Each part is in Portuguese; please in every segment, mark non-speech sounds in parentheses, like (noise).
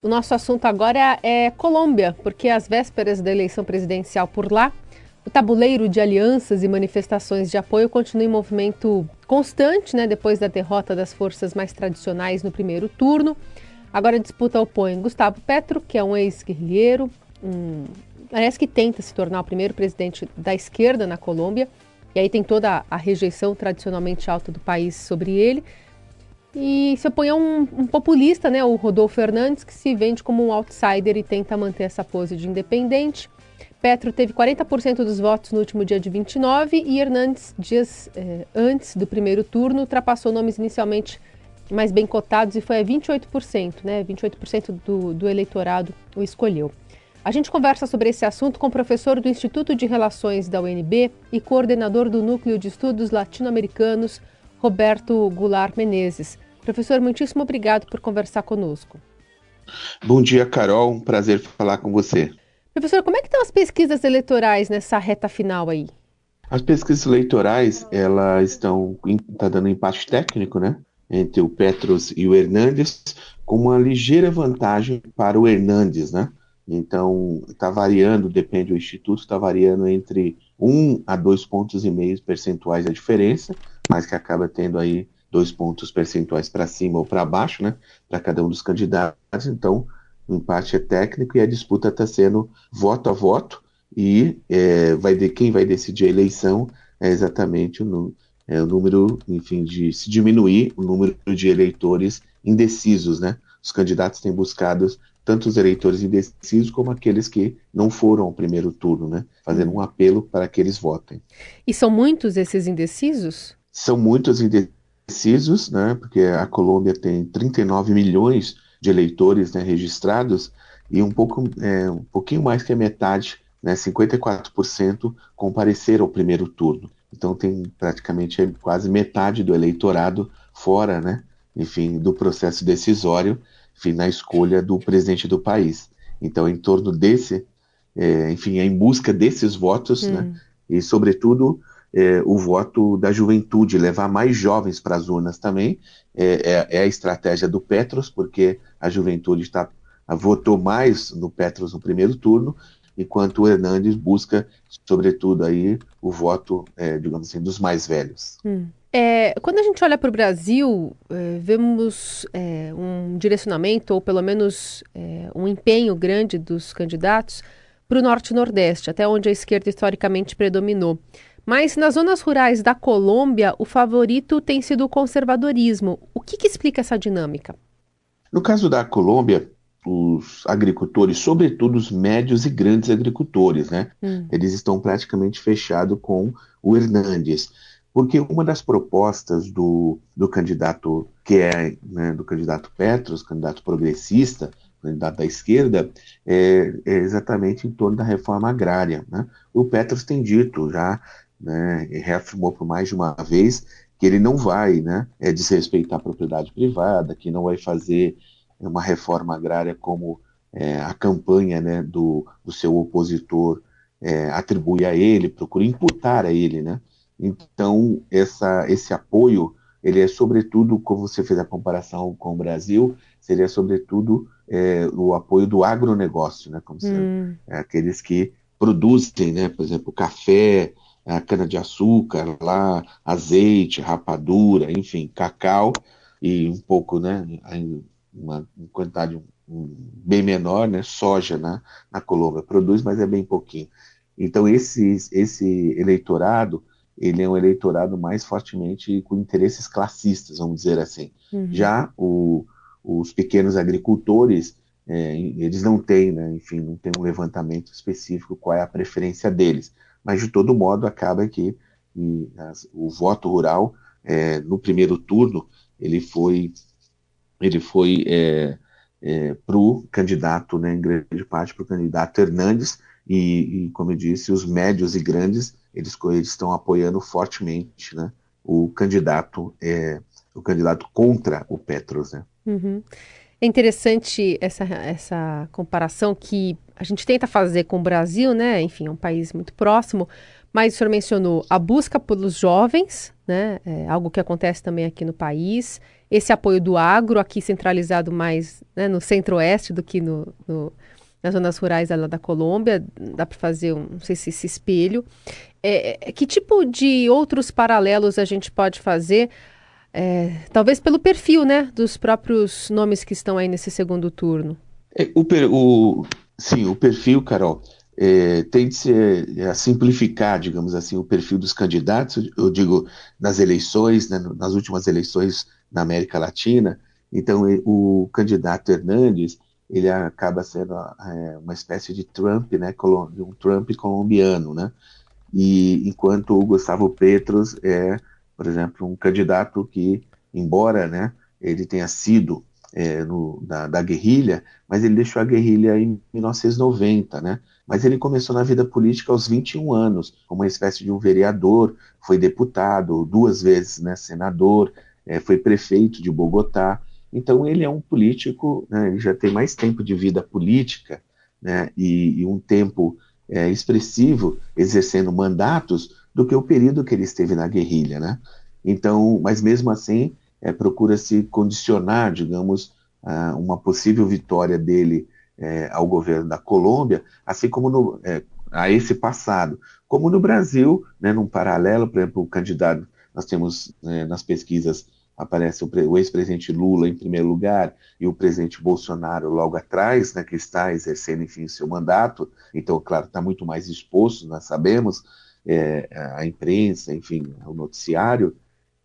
O nosso assunto agora é Colômbia, porque às vésperas da eleição presidencial por lá, o tabuleiro de alianças e manifestações de apoio continua em movimento constante, né, depois da derrota das forças mais tradicionais no primeiro turno. Agora a disputa opõe Gustavo Petro, que é um ex-guerrilheiro, um, parece que tenta se tornar o primeiro presidente da esquerda na Colômbia, e aí tem toda a rejeição tradicionalmente alta do país sobre ele e se opõe a um, um, populista, né, o Rodolfo Fernandes, que se vende como um outsider e tenta manter essa pose de independente. Petro teve 40% dos votos no último dia de 29 e Hernandes, dias eh, antes do primeiro turno, ultrapassou nomes inicialmente mais bem cotados e foi a 28%, né? 28% do, do eleitorado o escolheu. A gente conversa sobre esse assunto com o professor do Instituto de Relações da UNB e coordenador do Núcleo de Estudos Latino-Americanos, Roberto Goulart Menezes. Professor, muitíssimo obrigado por conversar conosco. Bom dia, Carol. Um prazer falar com você. Professor, como é que estão as pesquisas eleitorais nessa reta final aí? As pesquisas eleitorais, elas estão tá dando empate técnico, né? Entre o Petros e o Hernandes, com uma ligeira vantagem para o Hernandes, né? Então, está variando, depende do instituto, está variando entre 1 a 2 pontos e meio percentuais a diferença, mas que acaba tendo aí dois pontos percentuais para cima ou para baixo, né, para cada um dos candidatos. Então, o empate é técnico e a disputa está sendo voto a voto e é, vai de quem vai decidir a eleição é exatamente o, é, o número, enfim, de se diminuir o número de eleitores indecisos, né? Os candidatos têm buscado tanto os eleitores indecisos como aqueles que não foram ao primeiro turno, né? Fazendo um apelo para que eles votem. E são muitos esses indecisos? São muitos indecisos precisos, né, porque a Colômbia tem 39 milhões de eleitores né, registrados e um, pouco, é, um pouquinho mais que a metade, né, 54%, compareceram ao primeiro turno. Então tem praticamente quase metade do eleitorado fora, né, enfim, do processo decisório, enfim, na escolha do presidente do país. Então, em torno desse, é, enfim, é em busca desses votos, né, hum. né, e sobretudo é, o voto da juventude, levar mais jovens para as urnas também. É, é, é, a estratégia do Petros, porque a juventude está votou mais no Petros no primeiro turno, enquanto o Hernandes busca, sobretudo, aí o voto, é, digamos assim, dos mais velhos. Hum. É, quando a gente olha para o Brasil, é, vemos é, um direcionamento, ou pelo menos é, um empenho grande dos candidatos para o Norte e Nordeste, até onde a esquerda historicamente predominou. Mas nas zonas rurais da Colômbia, o favorito tem sido o conservadorismo. O que, que explica essa dinâmica? No caso da Colômbia, os agricultores, sobretudo os médios e grandes agricultores, né? Hum. Eles estão praticamente fechados com o Hernandes. Porque uma das propostas do, do candidato que é né, do candidato Petros, candidato progressista, candidato da esquerda, é, é exatamente em torno da reforma agrária. Né? O Petros tem dito já né, e reafirmou por mais de uma vez que ele não vai né, é, desrespeitar a propriedade privada, que não vai fazer uma reforma agrária como é, a campanha né, do, do, seu opositor é, atribui a ele, procura imputar a ele. Né? Então, essa, esse apoio, ele é sobretudo, como você fez a comparação com o Brasil, seria sobretudo é, o apoio do agronegócio, né, como hum. é, aqueles que produzem, né, por exemplo, café, a cana-de-açúcar lá, azeite, rapadura, enfim, cacau e um pouco, né, uma quantidade bem menor, né, soja na, na Colômbia produz, mas é bem pouquinho. Então esse, esse eleitorado, ele é um eleitorado mais fortemente com interesses classistas, vamos dizer assim. Uhum. Já o, os pequenos agricultores, é, eles não têm, né, enfim, não tem um levantamento específico qual é a preferência deles mas de todo modo acaba que e, as, o voto rural é, no primeiro turno ele foi ele foi é, é, para o candidato, né, em grande parte para o candidato Hernandes e, e, como eu disse, os médios e grandes eles, eles estão apoiando fortemente, né, o candidato é, o candidato contra o Petros, né? Uhum. É interessante essa, essa comparação que a gente tenta fazer com o Brasil, né? Enfim, é um país muito próximo, Mas o senhor mencionou a busca pelos jovens, né? É algo que acontece também aqui no país. Esse apoio do agro, aqui centralizado mais né, no centro-oeste do que no, no, nas zonas rurais lá da Colômbia. Dá para fazer um, não sei se esse espelho. É, é, que tipo de outros paralelos a gente pode fazer? É, talvez pelo perfil, né, dos próprios nomes que estão aí nesse segundo turno. É, o, o, sim, o perfil, Carol, é, tem de ser é, a simplificar, digamos assim, o perfil dos candidatos. Eu digo nas eleições, né, nas últimas eleições na América Latina. Então, o candidato Hernandes ele acaba sendo é, uma espécie de Trump, né, um Trump colombiano, né? E enquanto o Gustavo Petros é por exemplo, um candidato que, embora né, ele tenha sido é, no, da, da, guerrilha, mas ele deixou a guerrilha em 1990, né? Mas ele começou na vida política aos 21 anos, como uma espécie de um vereador, foi deputado, duas vezes né, senador, é, foi prefeito de Bogotá. Então ele é um político, né, ele já tem mais tempo de vida política né, e, e um tempo é, expressivo exercendo mandatos do que o período que ele esteve na guerrilha, né? Então, mas mesmo assim, é, procura-se condicionar, digamos, uma possível vitória dele é, ao governo da Colômbia, assim como no, é, a esse passado. Como no Brasil, né, num paralelo, por exemplo, o candidato, nós temos né, nas pesquisas aparece o, o ex-presidente Lula em primeiro lugar e o presidente Bolsonaro logo atrás, né, que está exercendo, enfim, seu mandato. Então, claro, está muito mais exposto, nós sabemos, é, a imprensa, enfim, o noticiário.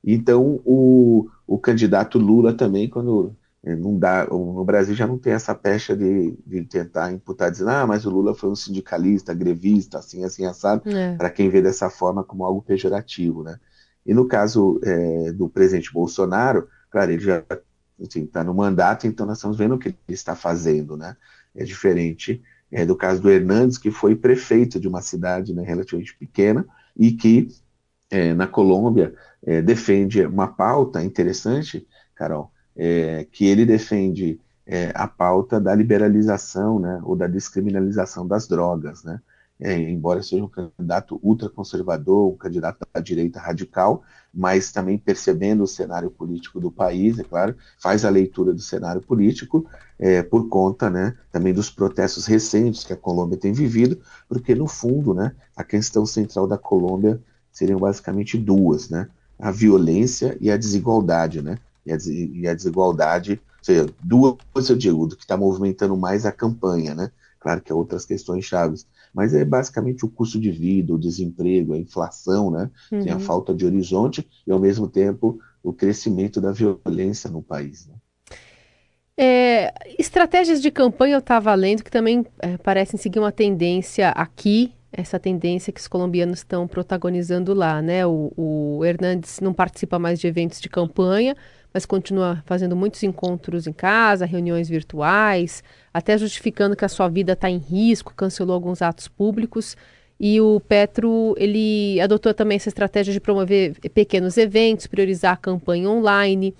Então, o, o candidato Lula também, quando é, não dá, no Brasil já não tem essa pecha de, de tentar imputar, dizendo, ah, mas o Lula foi um sindicalista, grevista, assim, assim, assado, é. para quem vê dessa forma como algo pejorativo, né? E no caso é, do presidente Bolsonaro, claro, ele já está assim, tá no mandato, então nós estamos vendo o que ele está fazendo, né? É diferente é, do caso do Hernandes, que foi prefeito de uma cidade né, relativamente pequena e que é, na Colômbia é, defende uma pauta interessante, Carol, é, que ele defende é, a pauta da liberalização né, ou da descriminalização das drogas, né? É, embora seja um candidato ultraconservador, um candidato da direita radical, mas também percebendo o cenário político do país, é claro, faz a leitura do cenário político é, por conta né, também dos protestos recentes que a Colômbia tem vivido, porque no fundo né, a questão central da Colômbia seriam basicamente duas, né, a violência e a desigualdade, né, e a, e a desigualdade, ou seja, duas eu digo, do que está movimentando mais a campanha, né, claro que há outras questões chaves, mas é basicamente o custo de vida, o desemprego, a inflação, né? Uhum. Tem a uhum. falta de horizonte e, ao mesmo tempo, o crescimento da violência no país. Né? É, estratégias de campanha eu estava lendo que também é, parecem seguir uma tendência aqui, essa tendência que os colombianos estão protagonizando lá, né? O, o Hernandes não participa mais de eventos de campanha, mas continua fazendo muitos encontros em casa, reuniões virtuais, até justificando que a sua vida está em risco, cancelou alguns atos públicos. E o Petro, ele adotou também essa estratégia de promover pequenos eventos, priorizar a campanha online.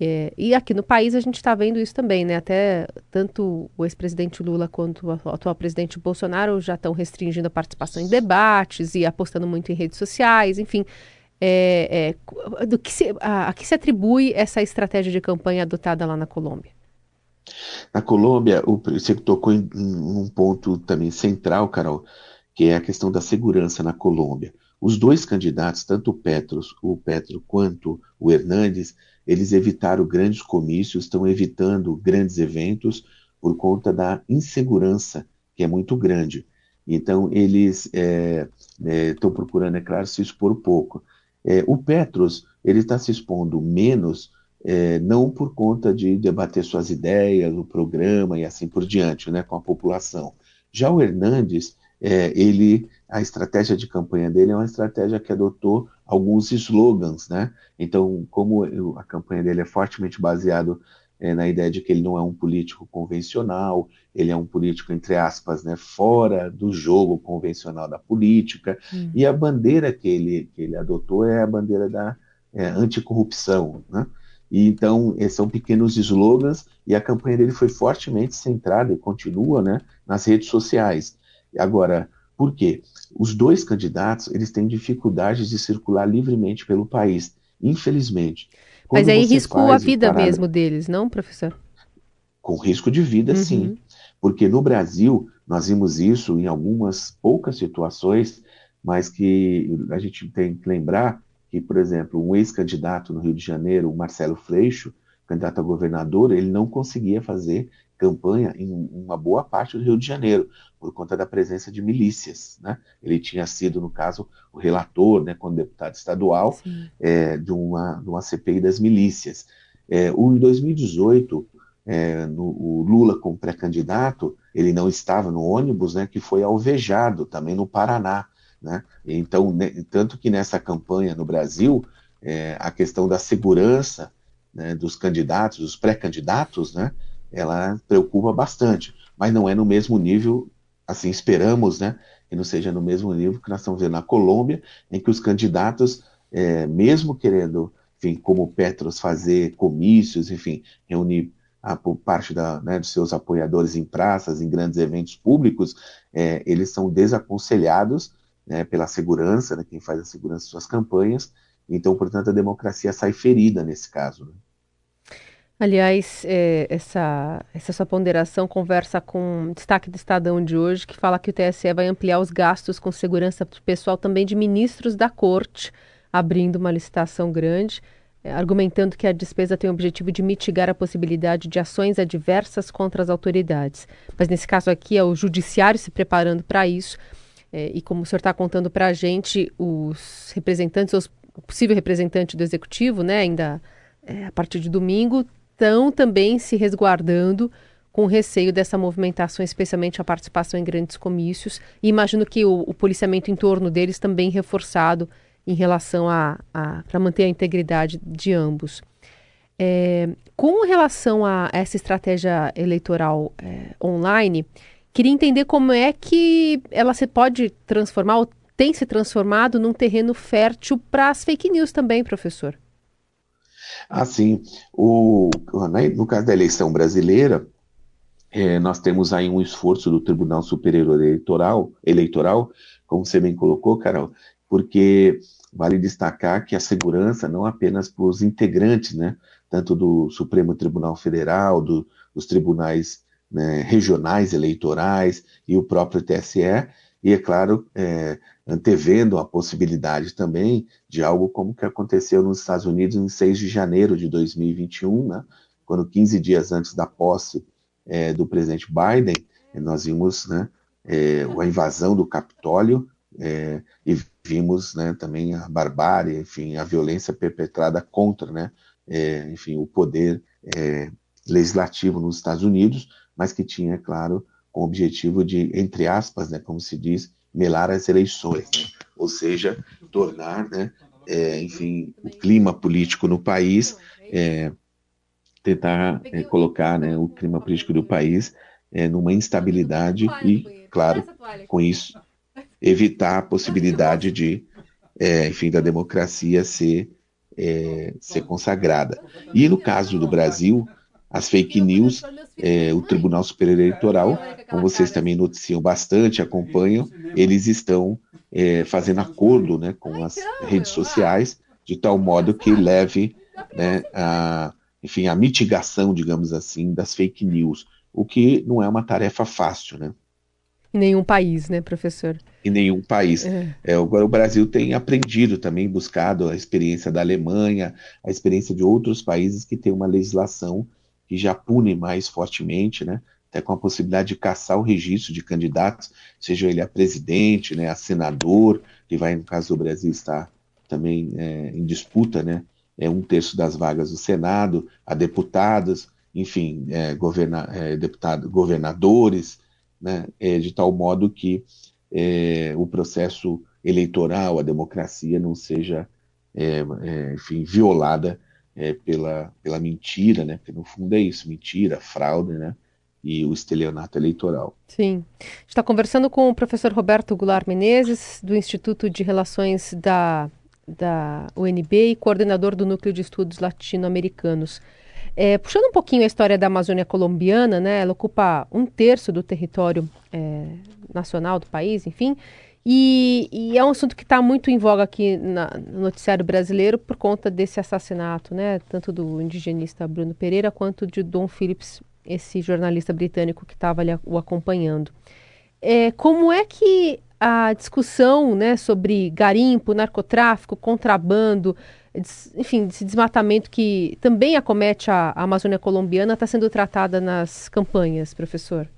É, e aqui no país a gente está vendo isso também, né? Até tanto o ex-presidente Lula quanto o atual presidente Bolsonaro já estão restringindo a participação em debates e apostando muito em redes sociais, enfim é, é, do que se, a, a que se atribui essa estratégia de campanha adotada lá na Colômbia? Na Colômbia, o, você tocou em, em um ponto também central, Carol, que é a questão da segurança na Colômbia. Os dois candidatos, tanto o Petros, o Petro quanto o Hernandes, eles evitaram grandes comícios, estão evitando grandes eventos por conta da insegurança, que é muito grande. Então, eles estão é, é, procurando, é claro, se expor pouco. É, o Petros ele está se expondo menos, é, não por conta de debater suas ideias, o programa e assim por diante, né, com a população. Já o Hernandes, é, ele, a estratégia de campanha dele é uma estratégia que adotou alguns slogans, né? Então, como a campanha dele é fortemente baseado é, na ideia de que ele não é um político convencional, ele é um político, entre aspas, né, fora do jogo convencional da política, hum. e a bandeira que ele, que ele adotou é a bandeira da é, anticorrupção. Né? E, então, são pequenos slogans, e a campanha dele foi fortemente centrada, e continua, né, nas redes sociais. Agora, Por quê? Os dois candidatos, eles têm dificuldades de circular livremente pelo país, infelizmente. Mas aí riscou a vida mesmo deles, não, professor? Com risco de vida, uhum. sim. Porque no Brasil, nós vimos isso em algumas poucas situações, mas que a gente tem que lembrar que, por exemplo, um ex-candidato no Rio de Janeiro, o Marcelo Freixo, candidato a governador, ele não conseguia fazer campanha em uma boa parte do Rio de Janeiro, por conta da presença de milícias. Né? Ele tinha sido, no caso, o relator, né, como deputado estadual, é, de, uma, de uma CPI das milícias. É, o, em 2018, é, no, o Lula, como pré-candidato, ele não estava no ônibus, né, que foi alvejado também no Paraná. Né? Então, né, tanto que nessa campanha no Brasil, é, a questão da segurança né, dos candidatos, dos pré-candidatos, né, ela preocupa bastante, mas não é no mesmo nível, assim esperamos, né, que não seja no mesmo nível que nós estamos vendo na Colômbia, em que os candidatos, é, mesmo querendo, enfim, como Petros fazer comícios, enfim, reunir a, parte da, né, dos seus apoiadores em praças, em grandes eventos públicos, é, eles são desaconselhados né, pela segurança, né, quem faz a segurança de suas campanhas. Então, portanto, a democracia sai ferida nesse caso. Aliás, é, essa, essa sua ponderação conversa com destaque do Estadão de hoje, que fala que o TSE vai ampliar os gastos com segurança pessoal também de ministros da corte, abrindo uma licitação grande, é, argumentando que a despesa tem o objetivo de mitigar a possibilidade de ações adversas contra as autoridades. Mas nesse caso aqui é o judiciário se preparando para isso. É, e como o senhor está contando para a gente, os representantes, os, o possível representante do executivo, né, ainda é, a partir de domingo, estão também se resguardando com receio dessa movimentação, especialmente a participação em grandes comícios. E imagino que o, o policiamento em torno deles também reforçado em relação a, a para manter a integridade de ambos. É, com relação a essa estratégia eleitoral é, online, Queria entender como é que ela se pode transformar, ou tem se transformado, num terreno fértil para as fake news também, professor. Assim, o, né, no caso da eleição brasileira, é, nós temos aí um esforço do Tribunal Superior Eleitoral, eleitoral, como você bem colocou, Carol, porque vale destacar que a segurança não apenas para os integrantes, né, tanto do Supremo Tribunal Federal, do, dos tribunais né, regionais eleitorais e o próprio TSE, e é claro, é, antevendo a possibilidade também de algo como que aconteceu nos Estados Unidos em 6 de janeiro de 2021, né, quando 15 dias antes da posse é, do presidente Biden, nós vimos né, é, a invasão do Capitólio é, e vimos né, também a barbárie, enfim, a violência perpetrada contra né, é, enfim, o poder é, legislativo nos Estados Unidos, mas que tinha, claro, com o objetivo de, entre aspas, né, como se diz, melar as eleições, né? ou seja, tornar, né, é, enfim, o clima político no país, é, tentar é, colocar né, o clima político do país é, numa instabilidade e, claro, com isso, evitar a possibilidade de, é, enfim, da democracia ser, é, ser consagrada. E no caso do Brasil, as fake news, é, o Tribunal Superior Eleitoral, como vocês também noticiam bastante, acompanham, eles estão é, fazendo acordo né, com as redes sociais, de tal modo que leve né, a, enfim, a mitigação, digamos assim, das fake news, o que não é uma tarefa fácil, né? Em nenhum país, né, professor? Em nenhum país. É. É, agora o Brasil tem aprendido também, buscado a experiência da Alemanha, a experiência de outros países que têm uma legislação que já pune mais fortemente, né? até com a possibilidade de caçar o registro de candidatos, seja ele a presidente, né, a senador, que vai, no caso do Brasil, estar também é, em disputa, né, é um terço das vagas do Senado, a deputados, enfim, é, governa, é, deputado, governadores, né, é, de tal modo que é, o processo eleitoral, a democracia não seja, é, enfim, violada é, pela, pela mentira, né? Porque no fundo é isso, mentira, fraude, né? E o estelionato eleitoral. Sim. está conversando com o professor Roberto Goulart Menezes, do Instituto de Relações da, da UNB e coordenador do Núcleo de Estudos Latino-Americanos. É, puxando um pouquinho a história da Amazônia colombiana, né, ela ocupa um terço do território é, nacional do país, enfim. E, e, é um assunto que está muito em voga aqui na, no noticiário brasileiro por conta desse assassinato, né? Tanto do indigenista Bruno Pereira quanto de Don Phillips, esse jornalista britânico que estava o acompanhando. É, como é que a discussão né, sobre garimpo, narcotráfico, contrabando, enfim, esse desmatamento que também acomete a, a Amazônia colombiana está sendo tratada nas campanhas, professor?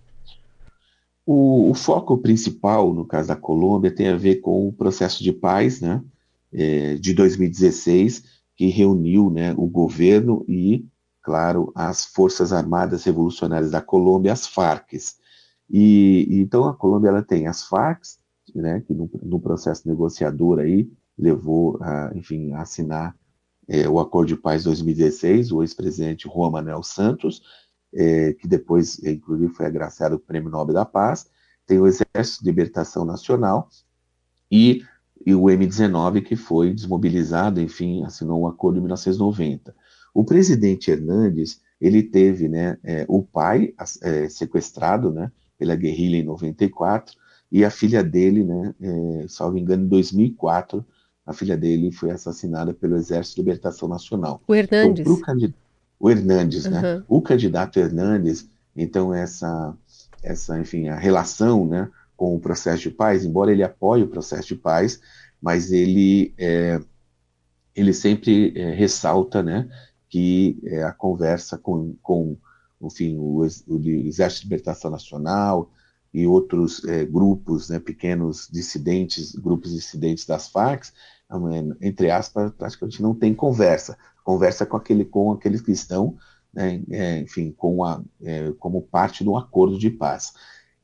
O, o, foco principal, no caso da Colômbia, tem a ver com o processo de paz né, é, de 2016, que reuniu né, o governo e, claro, as Forças Armadas Revolucionárias da Colômbia, as Farc. E, então a Colômbia ela tem as Farc, né, que no, no, processo negociador aí levou, a, enfim, a assinar é, o Acordo de Paz 2016, o ex-presidente Juan Manuel Santos, é, que depois, inclusive, foi agraciado com o Prêmio Nobel da Paz, tem o Exército de Libertação Nacional e, e o M19, que foi desmobilizado, enfim, assinou um acordo em 1990. O presidente Hernandes, ele teve né, é, o pai é, sequestrado né, pela guerrilha em 94 e a filha dele, né, é, salvo engano, em 2004, a filha dele foi assassinada pelo Exército de Libertação Nacional. O Hernandes. Então, o Hernandes, uhum. né? O candidato Hernandes, então essa, essa, enfim, a relação, né, com o processo de paz, embora ele apoie o processo de paz, mas ele é, ele sempre é, ressalta, né, que é, a conversa com, com enfim, o, o Exército de Libertação Nacional e outros é, grupos, né, pequenos dissidentes, grupos dissidentes das Farc, entre aspas, praticamente não tem conversa conversa com, aquele, com aqueles que estão, né, é, enfim, com a, é, como parte de um acordo de paz.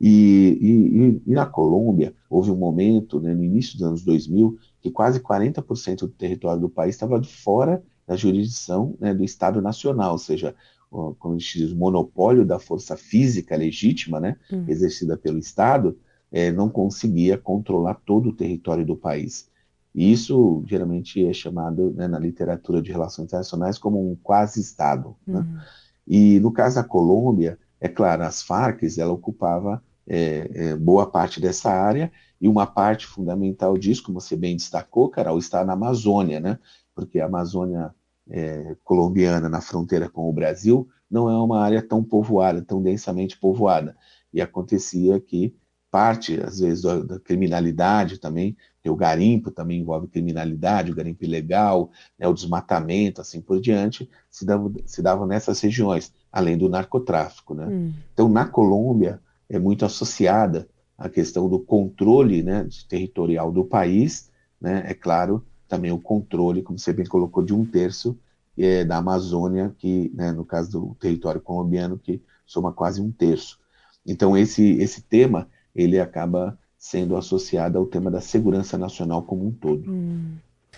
E, e, e na Colômbia, houve um momento, né, no início dos anos 2000, que quase 40% do território do país estava fora da jurisdição né, do Estado Nacional, ou seja, como a gente diz, o monopólio da força física legítima, né, hum. exercida pelo Estado, é, não conseguia controlar todo o território do país. E isso geralmente é chamado né, na literatura de relações internacionais como um quase-estado. Né? Uhum. Né? E no caso da Colômbia, é claro, as Farc ela ocupava é, é, boa parte dessa área e uma parte fundamental disso, como você bem destacou, Carol, está na Amazônia, né? Porque a Amazônia é, colombiana na fronteira com o Brasil não é uma área tão povoada, tão densamente povoada. E acontecia que parte, às vezes, da, da criminalidade também o garimpo também envolve criminalidade, o garimpo ilegal, né, o desmatamento, assim por diante, se davam, se davam nessas regiões, além do narcotráfico. Né? Hum. Então, na Colômbia, é muito associada a questão do controle né, territorial do país, né, é claro, também o controle, como você bem colocou, de um terço é, da Amazônia, que, né, no caso do território colombiano, que soma quase um terço. Então, esse, esse tema, ele acaba sendo associada ao tema da segurança nacional como um todo, hum.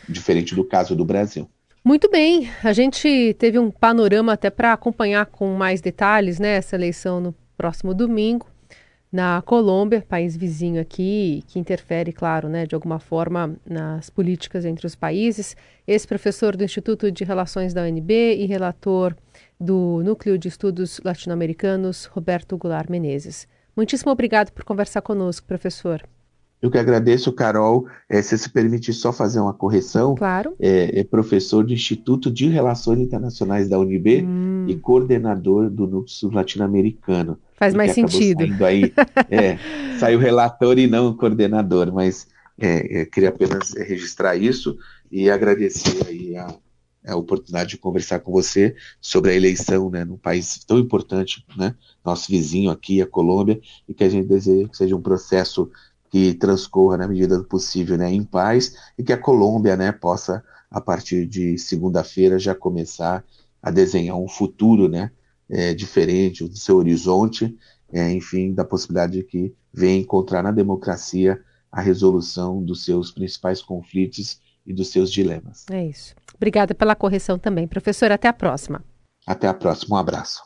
diferente do caso do Brasil. Muito bem, a gente teve um panorama até para acompanhar com mais detalhes né, essa eleição no próximo domingo na Colômbia, país vizinho aqui, que interfere, claro, né, de alguma forma nas políticas entre os países. Esse professor do Instituto de Relações da UNB e relator do Núcleo de Estudos Latino-Americanos, Roberto Goulart Menezes. Muitíssimo obrigado por conversar conosco, professor. Eu que agradeço, Carol. É, se se permitir só fazer uma correção. Claro. É, é professor do Instituto de Relações Internacionais da UNB hum. e coordenador do Núcleo Latino-Americano. Faz mais sentido. Aí, é, (laughs) saiu relator e não coordenador, mas é, é queria apenas registrar isso e agradecer aí a, a oportunidade de conversar com você sobre a eleição né, num país tão importante, né, nosso vizinho aqui, a Colômbia, e que a gente deseja que seja um processo que transcorra na medida do possível né, em paz e que a Colômbia né, possa, a partir de segunda-feira, já começar a desenhar um futuro né, é, diferente do seu horizonte, é, enfim, da possibilidade de que venha encontrar na democracia a resolução dos seus principais conflitos e dos seus dilemas. É isso. Obrigada pela correção também. Professor, até a próxima. Até a próxima. Um abraço.